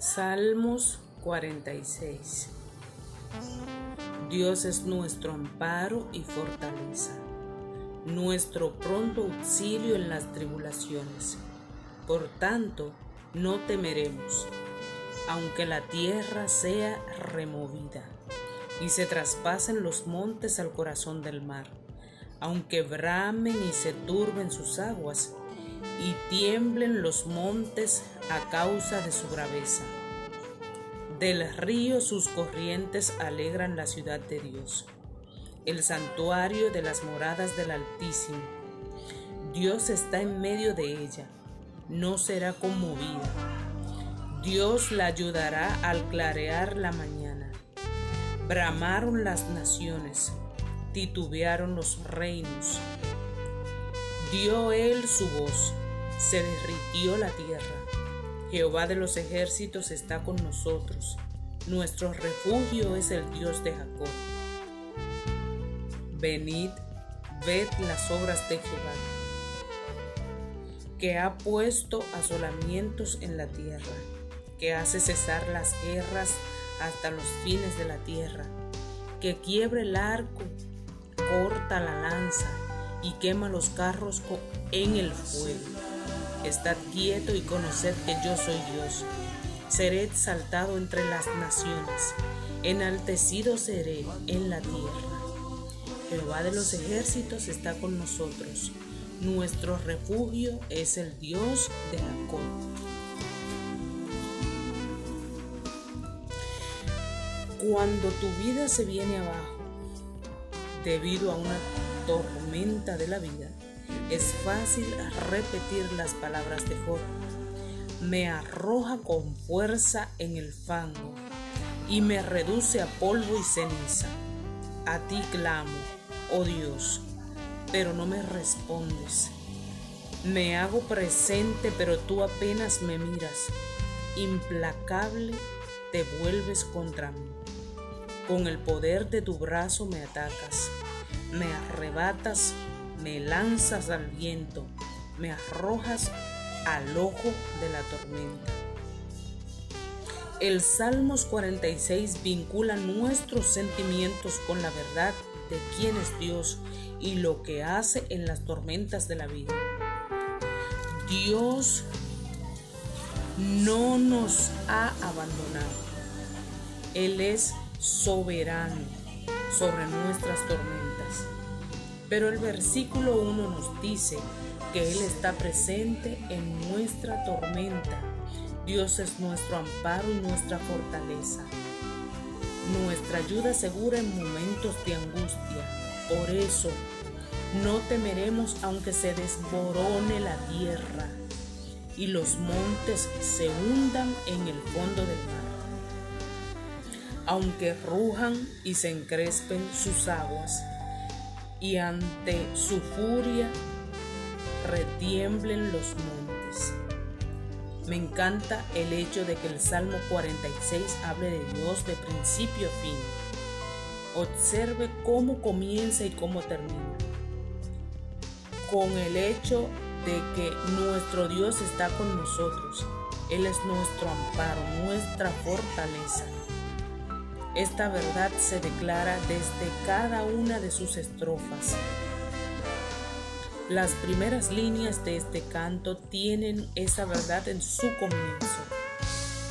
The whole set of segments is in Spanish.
Salmos 46 Dios es nuestro amparo y fortaleza, nuestro pronto auxilio en las tribulaciones. Por tanto, no temeremos, aunque la tierra sea removida y se traspasen los montes al corazón del mar, aunque bramen y se turben sus aguas y tiemblen los montes a causa de su braveza. Del río sus corrientes alegran la ciudad de Dios, el santuario de las moradas del Altísimo. Dios está en medio de ella, no será conmovida. Dios la ayudará al clarear la mañana. Bramaron las naciones, titubearon los reinos. Dio él su voz, se derritió la tierra. Jehová de los ejércitos está con nosotros. Nuestro refugio es el Dios de Jacob. Venid, ved las obras de Jehová, que ha puesto asolamientos en la tierra, que hace cesar las guerras hasta los fines de la tierra, que quiebra el arco, corta la lanza y quema los carros en el fuego Estad quieto y conoced que yo soy Dios. Seré exaltado entre las naciones, enaltecido seré en la tierra. Jehová de los ejércitos está con nosotros. Nuestro refugio es el Dios de Jacob. Cuando tu vida se viene abajo debido a una tormenta de la vida, es fácil repetir las palabras de Job. Me arroja con fuerza en el fango y me reduce a polvo y ceniza. A ti clamo, oh Dios, pero no me respondes. Me hago presente, pero tú apenas me miras. Implacable te vuelves contra mí. Con el poder de tu brazo me atacas, me arrebatas me lanzas al viento, me arrojas al ojo de la tormenta. El Salmos 46 vincula nuestros sentimientos con la verdad de quién es Dios y lo que hace en las tormentas de la vida. Dios no nos ha abandonado. Él es soberano sobre nuestras tormentas. Pero el versículo 1 nos dice que Él está presente en nuestra tormenta. Dios es nuestro amparo y nuestra fortaleza, nuestra ayuda segura en momentos de angustia. Por eso, no temeremos aunque se desborone la tierra y los montes se hundan en el fondo del mar. Aunque rujan y se encrespen sus aguas, y ante su furia retiemblen los montes. Me encanta el hecho de que el Salmo 46 hable de Dios de principio a fin. Observe cómo comienza y cómo termina. Con el hecho de que nuestro Dios está con nosotros. Él es nuestro amparo, nuestra fortaleza. Esta verdad se declara desde cada una de sus estrofas. Las primeras líneas de este canto tienen esa verdad en su comienzo,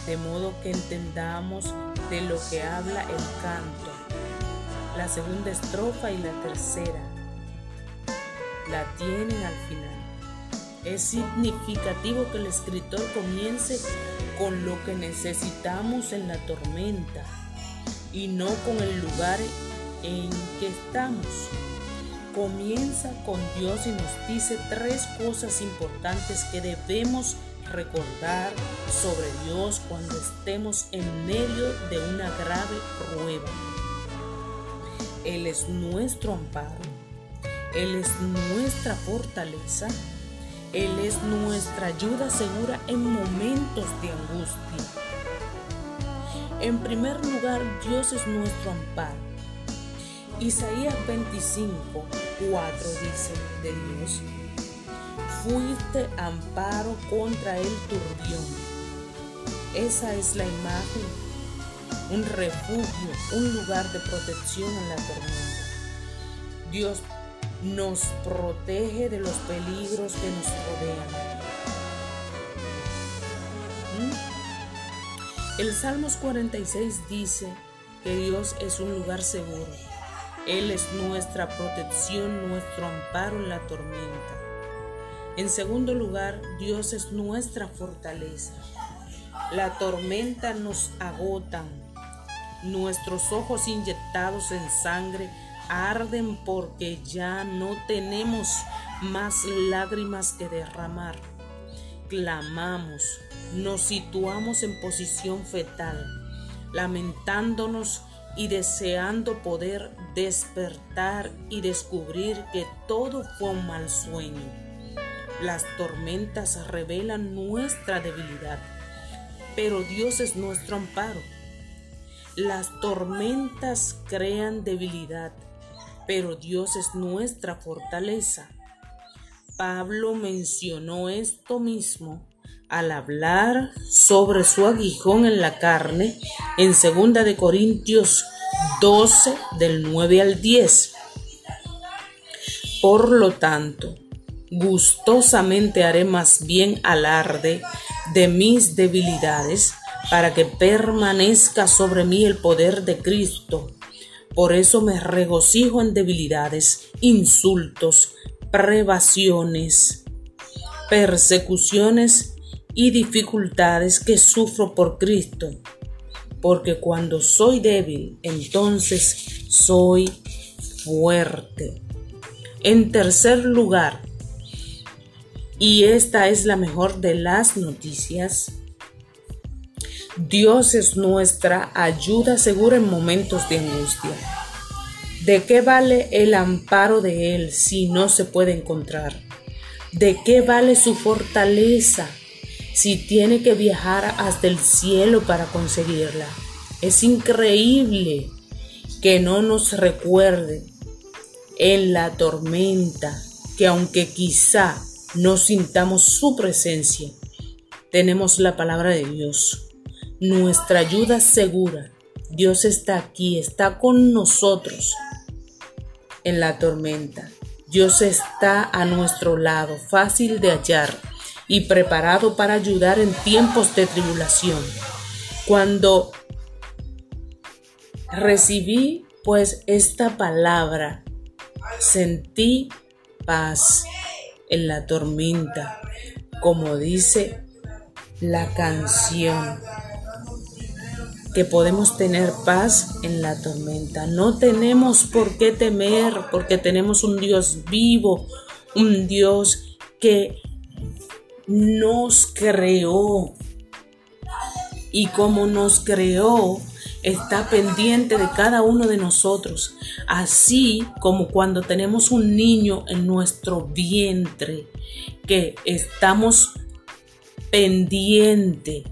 de modo que entendamos de lo que habla el canto. La segunda estrofa y la tercera la tienen al final. Es significativo que el escritor comience con lo que necesitamos en la tormenta y no con el lugar en que estamos. Comienza con Dios y nos dice tres cosas importantes que debemos recordar sobre Dios cuando estemos en medio de una grave prueba. Él es nuestro amparo, Él es nuestra fortaleza, Él es nuestra ayuda segura en momentos de angustia. En primer lugar, Dios es nuestro amparo. Isaías 25, 4 dice de Dios, fuiste amparo contra el turbión. Esa es la imagen, un refugio, un lugar de protección en la tormenta. Dios nos protege de los peligros que nos rodean. El Salmos 46 dice que Dios es un lugar seguro. Él es nuestra protección, nuestro amparo en la tormenta. En segundo lugar, Dios es nuestra fortaleza. La tormenta nos agotan. Nuestros ojos inyectados en sangre arden porque ya no tenemos más lágrimas que derramar. Clamamos, nos situamos en posición fetal, lamentándonos y deseando poder despertar y descubrir que todo fue un mal sueño. Las tormentas revelan nuestra debilidad, pero Dios es nuestro amparo. Las tormentas crean debilidad, pero Dios es nuestra fortaleza. Pablo mencionó esto mismo al hablar sobre su aguijón en la carne en 2 de Corintios 12 del 9 al 10. Por lo tanto, gustosamente haré más bien alarde de mis debilidades para que permanezca sobre mí el poder de Cristo. Por eso me regocijo en debilidades, insultos, privaciones, persecuciones y dificultades que sufro por Cristo. Porque cuando soy débil, entonces soy fuerte. En tercer lugar, y esta es la mejor de las noticias, Dios es nuestra ayuda segura en momentos de angustia. ¿De qué vale el amparo de Él si no se puede encontrar? ¿De qué vale su fortaleza si tiene que viajar hasta el cielo para conseguirla? Es increíble que no nos recuerde en la tormenta que aunque quizá no sintamos su presencia, tenemos la palabra de Dios nuestra ayuda segura. Dios está aquí, está con nosotros en la tormenta. Dios está a nuestro lado, fácil de hallar y preparado para ayudar en tiempos de tribulación. Cuando recibí pues esta palabra, sentí paz en la tormenta, como dice la canción que podemos tener paz en la tormenta. No tenemos por qué temer porque tenemos un Dios vivo, un Dios que nos creó. Y como nos creó, está pendiente de cada uno de nosotros, así como cuando tenemos un niño en nuestro vientre, que estamos pendiente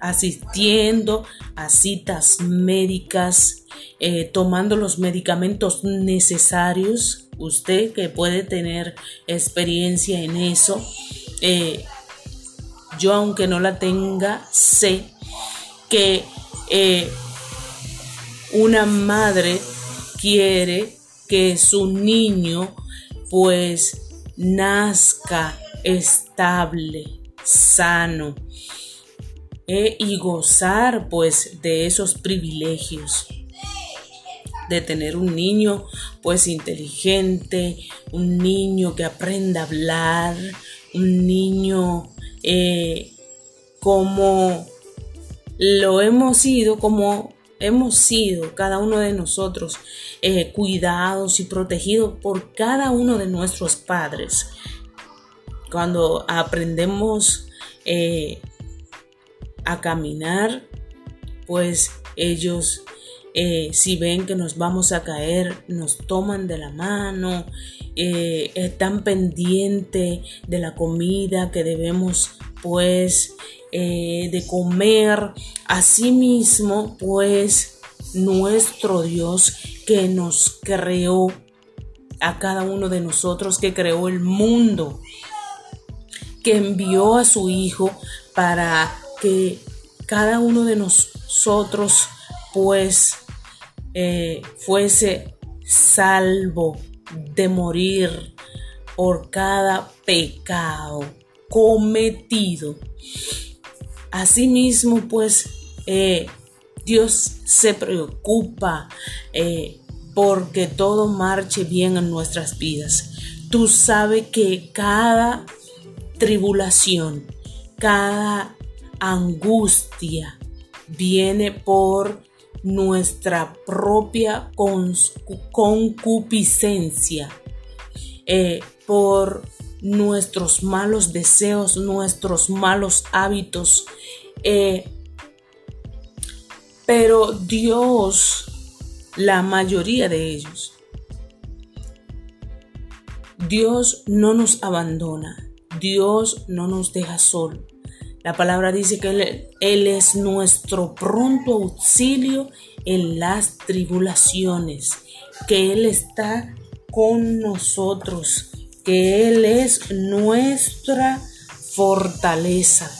asistiendo a citas médicas, eh, tomando los medicamentos necesarios. Usted que puede tener experiencia en eso, eh, yo aunque no la tenga, sé que eh, una madre quiere que su niño pues nazca estable, sano, eh, y gozar pues de esos privilegios. De tener un niño pues inteligente, un niño que aprenda a hablar, un niño eh, como lo hemos sido, como hemos sido cada uno de nosotros, eh, cuidados y protegidos por cada uno de nuestros padres. Cuando aprendemos a caminar, pues ellos eh, si ven que nos vamos a caer, nos toman de la mano, eh, están pendientes de la comida que debemos pues eh, de comer. Asimismo, pues nuestro Dios que nos creó a cada uno de nosotros, que creó el mundo, que envió a su Hijo para que cada uno de nosotros pues eh, fuese salvo de morir por cada pecado cometido. Asimismo, pues eh, Dios se preocupa eh, porque todo marche bien en nuestras vidas. Tú sabes que cada tribulación, cada angustia viene por nuestra propia concupiscencia, eh, por nuestros malos deseos, nuestros malos hábitos. Eh, pero Dios, la mayoría de ellos, Dios no nos abandona, Dios no nos deja solo. La palabra dice que él, es nuestro pronto auxilio en las tribulaciones, que Él está con nosotros, que Él es nuestra fortaleza.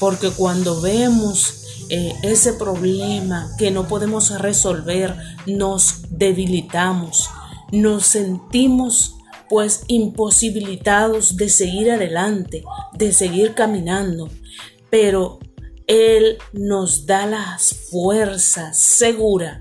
Porque cuando vemos eh, ese problema que no podemos resolver, nos debilitamos, nos sentimos pues imposibilitados de seguir adelante, de seguir caminando. Pero Él nos da las fuerzas seguras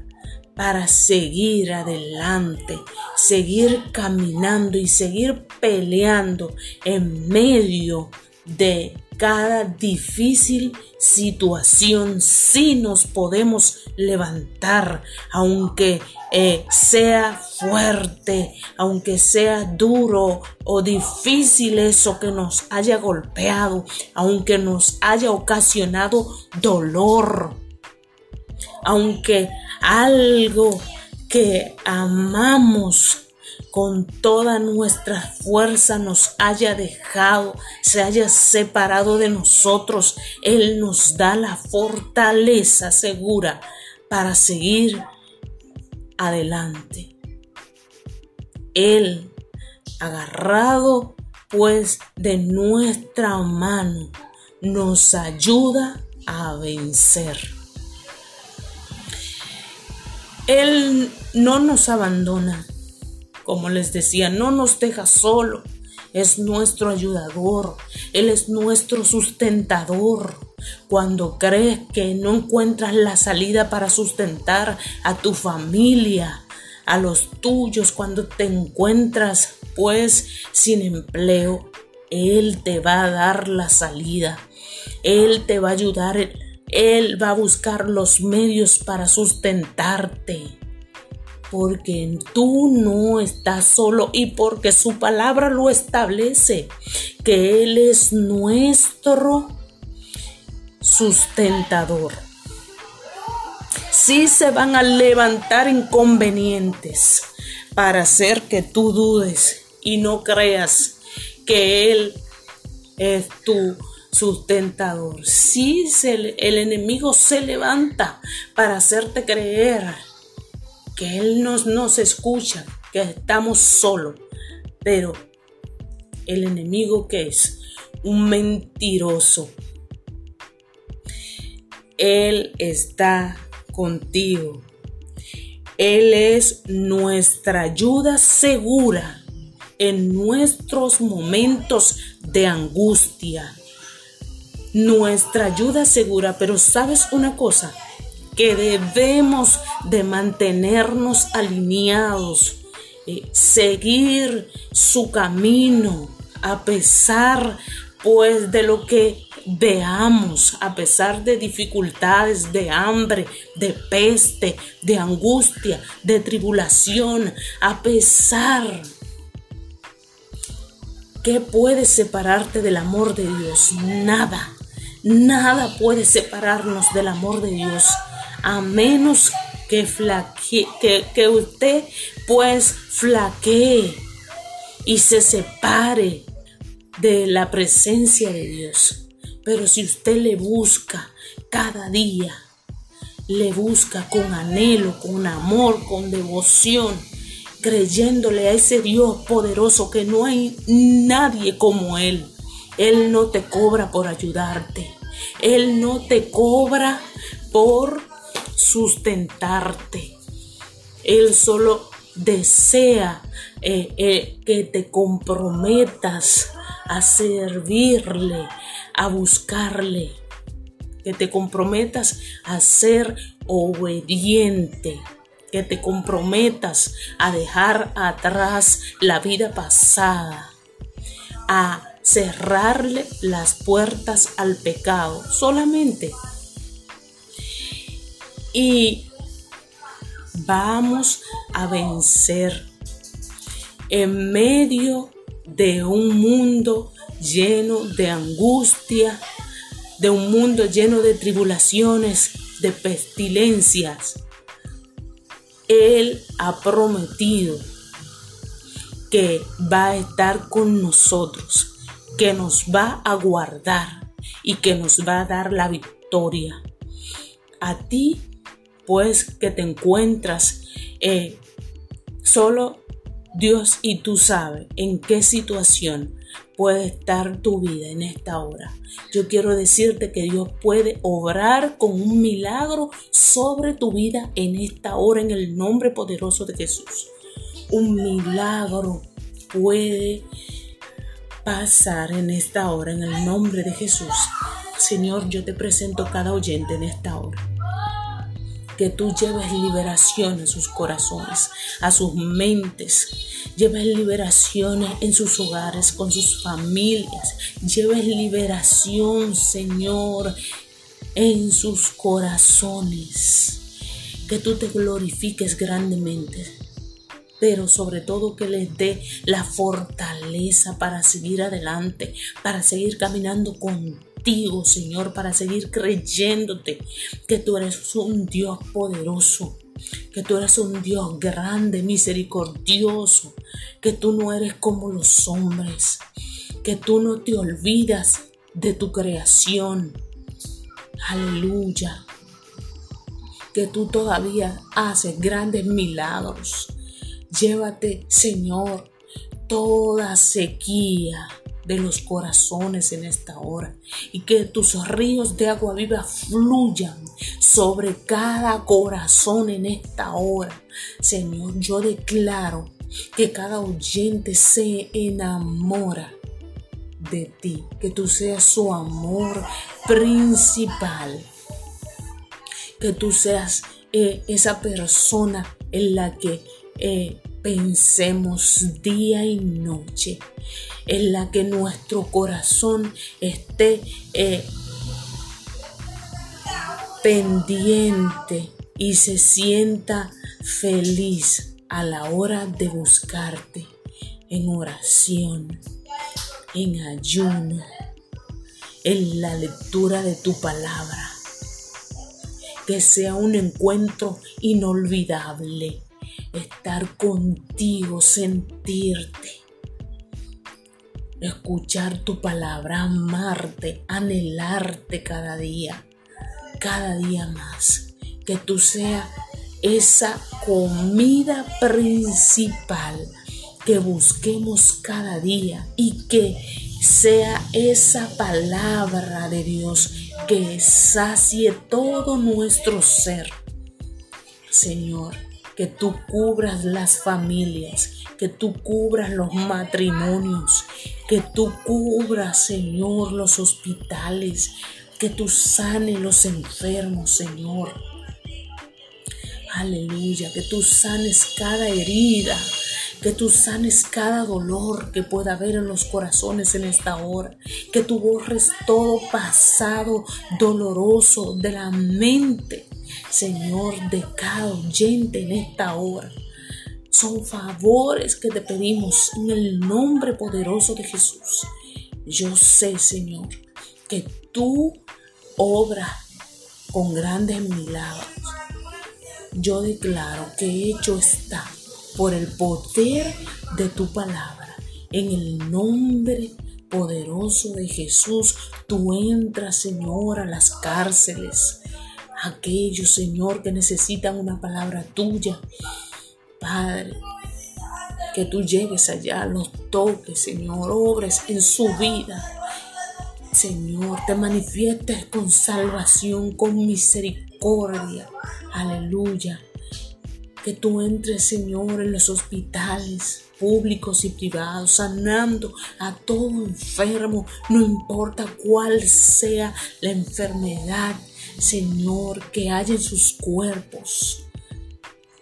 para seguir adelante, seguir caminando y seguir peleando en medio de cada difícil situación. Si nos podemos levantar, aunque eh, sea fuerte, aunque sea duro o difícil eso que nos haya golpeado, aunque nos haya ocasionado dolor aunque algo que amamos con toda nuestra fuerza nos haya dejado, se haya separado de nosotros, Él nos da la fortaleza segura para seguir adelante. Él, agarrado pues de nuestra mano, nos ayuda a vencer. Él no nos abandona, como les decía, no nos deja solo. Es nuestro ayudador, Él es nuestro sustentador. Cuando crees que no encuentras la salida para sustentar a tu familia, a los tuyos, cuando te encuentras pues sin empleo, Él te va a dar la salida. Él te va a ayudar él va a buscar los medios para sustentarte. Porque tú no estás solo y porque su palabra lo establece, que Él es nuestro sustentador. Sí se van a levantar inconvenientes para hacer que tú dudes y no creas que Él es tu sustentador. Si el enemigo se levanta para hacerte creer que Él nos, nos escucha, que estamos solos, pero el enemigo que es un mentiroso, Él está contigo. Él es nuestra ayuda segura en nuestros momentos de angustia. Nuestra ayuda segura, pero sabes una cosa, que debemos de mantenernos alineados, eh, seguir su camino a pesar pues de lo que veamos, a pesar de dificultades, de hambre, de peste, de angustia, de tribulación, a pesar ¿Qué puede separarte del amor de Dios? Nada. Nada puede separarnos del amor de Dios a menos que, que, usted pues flaquee y se separe de la presencia de Dios. Pero si usted le busca cada día, le busca con anhelo, con amor, con devoción, creyéndole a ese Dios poderoso que no hay nadie como Él, él no te cobra por ayudarte. Él no te cobra por sustentarte. Él solo desea eh, eh, que te comprometas a servirle, a buscarle, que te comprometas a ser obediente, que te comprometas a dejar atrás la vida pasada, a cerrarle las puertas al pecado solamente. Y vamos a vencer en medio de un mundo lleno de angustia, de un mundo lleno de tribulaciones, de pestilencias. Él ha prometido que va a estar con nosotros, que nos va a guardar y que nos va a dar la victoria. A ti, pues que te encuentras eh, solo Dios y tú sabes en qué situación puede estar tu vida en esta hora. Yo quiero decirte que Dios puede obrar con un milagro sobre tu vida en esta hora en el nombre poderoso de Jesús. Un milagro puede pasar en esta hora en el nombre de Jesús. Señor, yo te presento cada oyente en esta hora que tú lleves liberación a sus corazones, a sus mentes, lleves liberación en sus hogares, con sus familias, lleves liberación, Señor, en sus corazones, que tú te glorifiques grandemente pero sobre todo que les dé la fortaleza para seguir adelante, para seguir caminando con Señor, para seguir creyéndote que tú eres un Dios poderoso, que tú eres un Dios grande, misericordioso, que tú no eres como los hombres, que tú no te olvidas de tu creación. Aleluya. Que tú todavía haces grandes milagros. Llévate, Señor, toda sequía de los corazones en esta hora y que tus ríos de agua viva fluyan sobre cada corazón en esta hora. Señor, yo declaro que cada oyente se enamora de ti, que tú seas su amor principal, que tú seas eh, esa persona en la que eh, pensemos día y noche, en la que nuestro corazón esté eh, pendiente y se sienta feliz a la hora de buscarte en oración, en ayuno, en la lectura de tu palabra. Que sea un encuentro inolvidable estar contigo, sentirte, escuchar tu palabra, amarte, anhelarte cada día, cada día más. Que tú seas esa comida principal que busquemos cada día y que sea esa palabra de Dios que sacie todo nuestro ser. Señor, que tú cubras las familias, que tú cubras los matrimonios, que tú cubras, Señor, los hospitales, que tú sanes los enfermos, Señor. Aleluya, que tú sanes cada herida, que tú sanes cada dolor que pueda haber en los corazones en esta hora, que tú borres todo pasado doloroso de la mente Señor, de cada oyente en esta hora. Son favores que te pedimos en el nombre poderoso de Jesús. Yo sé, Señor, que tú obras con grandes milagros. Yo declaro que hecho está por el poder de tu palabra. En el nombre poderoso de Jesús, tú entras, Señor, a las cárceles, aquellos, Señor, que necesitan una palabra tuya. Padre, que tú llegues allá, los toques, Señor, obres en su vida. Señor, te manifiestes con salvación, con misericordia. Aleluya. Que tú entres, Señor, en los hospitales públicos y privados, sanando a todo enfermo, no importa cuál sea la enfermedad, Señor, que haya en sus cuerpos.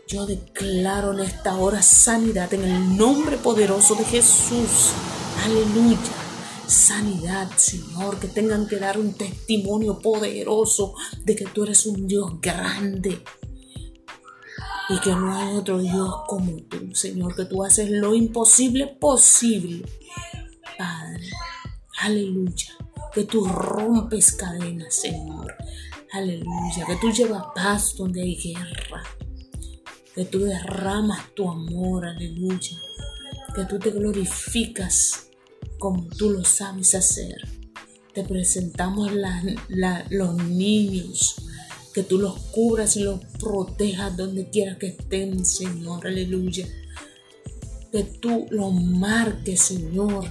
Yo declaro en esta hora sanidad en el nombre poderoso de Jesús. Aleluya. Sanidad, Señor, que tengan que dar un testimonio poderoso de que tú eres un Dios grande y que no hay otro Dios como tú, Señor, que tú haces lo imposible posible. Padre, aleluya, que tú rompes cadenas, Señor. Aleluya, que tú llevas paz donde hay guerra. Que tú derramas tu amor, aleluya. Que tú te glorificas como tú lo sabes hacer. Te presentamos los niños, que tú los cubras y los protejas donde quiera que estén, Señor, aleluya. Que tú los marques, Señor,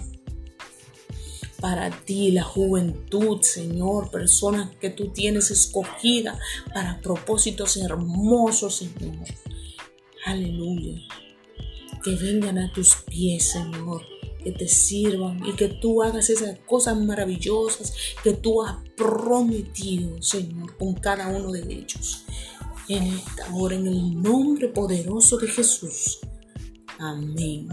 para ti, la juventud, Señor, personas que tú tienes escogida para propósitos hermosos, Señor. Aleluya. Que vengan a tus pies, Señor que te sirvan y que tú hagas esas cosas maravillosas que tú has prometido, Señor, con cada uno de ellos. En esta hora, en el nombre poderoso de Jesús. Amén.